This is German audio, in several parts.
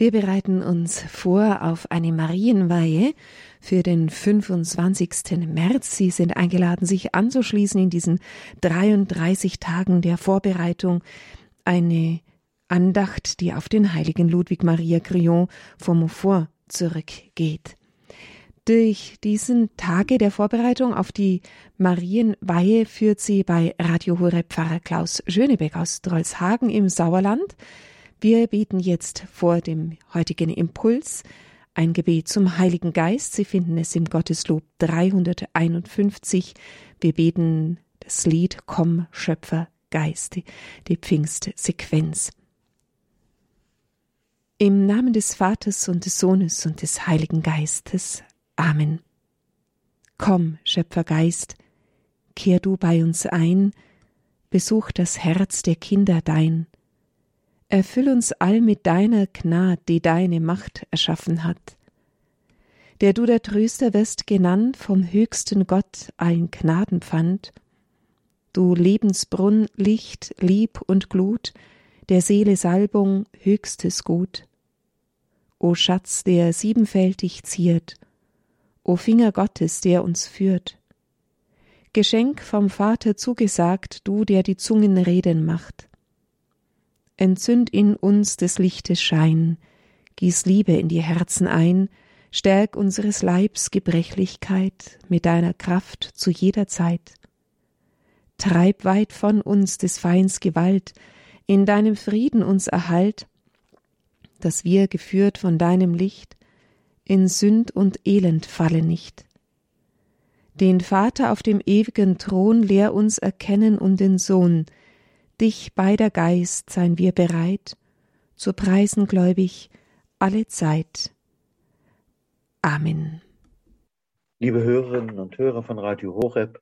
Wir bereiten uns vor auf eine Marienweihe für den 25. März. Sie sind eingeladen, sich anzuschließen in diesen 33 Tagen der Vorbereitung. Eine Andacht, die auf den heiligen Ludwig Maria Grillon vom Montfort zurückgeht. Durch diesen Tage der Vorbereitung auf die Marienweihe führt sie bei Radio Horeb Pfarrer Klaus Schönebeck aus Drolshagen im Sauerland wir beten jetzt vor dem heutigen Impuls ein Gebet zum Heiligen Geist. Sie finden es im Gotteslob 351. Wir beten das Lied Komm, Schöpfer Geist, die Pfingstsequenz. Im Namen des Vaters und des Sohnes und des Heiligen Geistes. Amen. Komm, Schöpfer Geist, kehr du bei uns ein, besuch das Herz der Kinder dein, Erfüll uns all mit deiner Gnad, die deine Macht erschaffen hat. Der du der Tröster wirst genannt vom höchsten Gott allen Gnadenpfand, du Lebensbrunn, Licht, Lieb und Glut, der Seele Salbung, höchstes Gut. O Schatz, der siebenfältig ziert, O Finger Gottes, der uns führt, Geschenk vom Vater zugesagt, du, der die Zungen reden macht, entzünd in uns des Lichtes Schein, gieß Liebe in die Herzen ein, stärk unseres Leibs Gebrechlichkeit mit deiner Kraft zu jeder Zeit. Treib weit von uns des Feinds Gewalt, in deinem Frieden uns erhalt, dass wir, geführt von deinem Licht, in Sünd und Elend fallen nicht. Den Vater auf dem ewigen Thron lehr uns erkennen und den Sohn, dich beider Geist seien wir bereit, zu preisen gläubig alle Zeit. Amen. Liebe Hörerinnen und Hörer von Radio Horeb,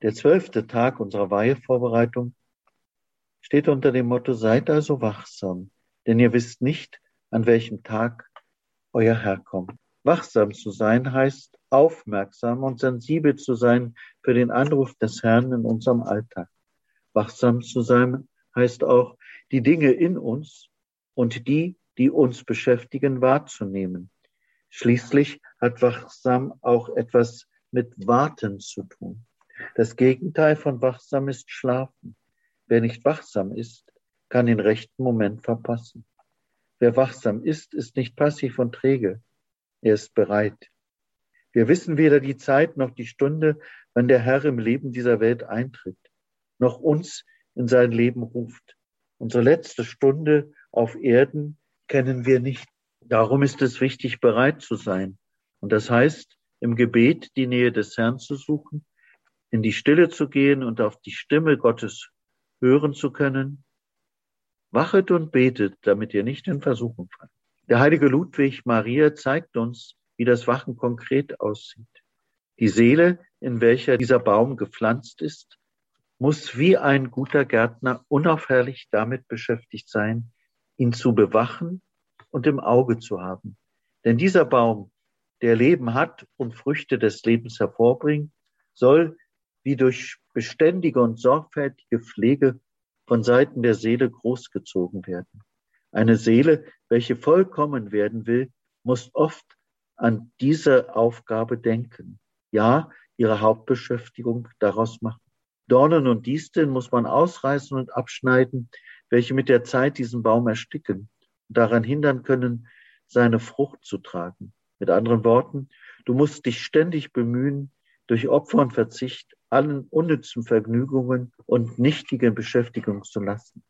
der zwölfte Tag unserer Weihevorbereitung steht unter dem Motto Seid also wachsam, denn ihr wisst nicht, an welchem Tag euer Herr kommt. Wachsam zu sein heißt aufmerksam und sensibel zu sein für den Anruf des Herrn in unserem Alltag. Wachsam zu sein heißt auch, die Dinge in uns und die, die uns beschäftigen, wahrzunehmen. Schließlich hat wachsam auch etwas mit Warten zu tun. Das Gegenteil von wachsam ist Schlafen. Wer nicht wachsam ist, kann den rechten Moment verpassen. Wer wachsam ist, ist nicht passiv und träge. Er ist bereit. Wir wissen weder die Zeit noch die Stunde, wann der Herr im Leben dieser Welt eintritt noch uns in sein Leben ruft. Unsere letzte Stunde auf Erden kennen wir nicht. Darum ist es wichtig, bereit zu sein. Und das heißt, im Gebet die Nähe des Herrn zu suchen, in die Stille zu gehen und auf die Stimme Gottes hören zu können. Wachet und betet, damit ihr nicht in Versuchung fallt. Der heilige Ludwig Maria zeigt uns, wie das Wachen konkret aussieht. Die Seele, in welcher dieser Baum gepflanzt ist, muss wie ein guter Gärtner unaufhörlich damit beschäftigt sein, ihn zu bewachen und im Auge zu haben. Denn dieser Baum, der Leben hat und Früchte des Lebens hervorbringt, soll wie durch beständige und sorgfältige Pflege von Seiten der Seele großgezogen werden. Eine Seele, welche vollkommen werden will, muss oft an diese Aufgabe denken. Ja, ihre Hauptbeschäftigung daraus machen. Dornen und Disteln muss man ausreißen und abschneiden, welche mit der Zeit diesen Baum ersticken und daran hindern können, seine Frucht zu tragen. Mit anderen Worten, du musst dich ständig bemühen, durch Opfer und Verzicht allen unnützen Vergnügungen und nichtigen Beschäftigungen zu lassen.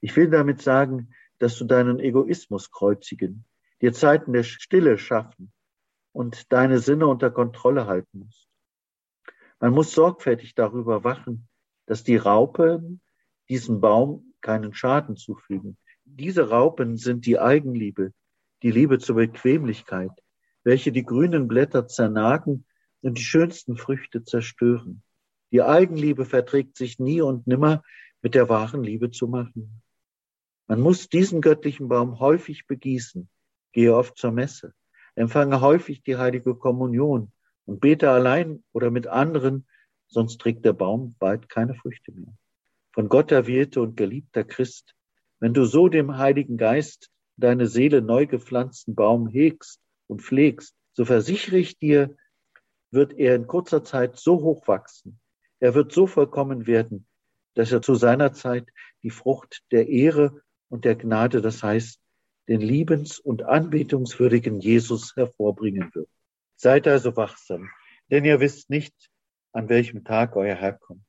Ich will damit sagen, dass du deinen Egoismus kreuzigen, dir Zeiten der Stille schaffen und deine Sinne unter Kontrolle halten musst. Man muss sorgfältig darüber wachen, dass die Raupen diesem Baum keinen Schaden zufügen. Diese Raupen sind die Eigenliebe, die Liebe zur Bequemlichkeit, welche die grünen Blätter zernagen und die schönsten Früchte zerstören. Die Eigenliebe verträgt sich nie und nimmer mit der wahren Liebe zu machen. Man muss diesen göttlichen Baum häufig begießen, gehe oft zur Messe, empfange häufig die heilige Kommunion, und bete allein oder mit anderen, sonst trägt der Baum bald keine Früchte mehr. Von Gott erwählte und geliebter Christ, wenn du so dem Heiligen Geist deine Seele neu gepflanzten Baum hegst und pflegst, so versichere ich dir, wird er in kurzer Zeit so hoch wachsen, er wird so vollkommen werden, dass er zu seiner Zeit die Frucht der Ehre und der Gnade, das heißt, den liebens- und anbetungswürdigen Jesus hervorbringen wird. Seid also wachsam, denn ihr wisst nicht, an welchem Tag euer Herr kommt.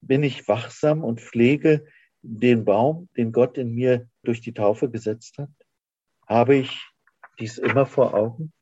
Bin ich wachsam und pflege den Baum, den Gott in mir durch die Taufe gesetzt hat? Habe ich dies immer vor Augen?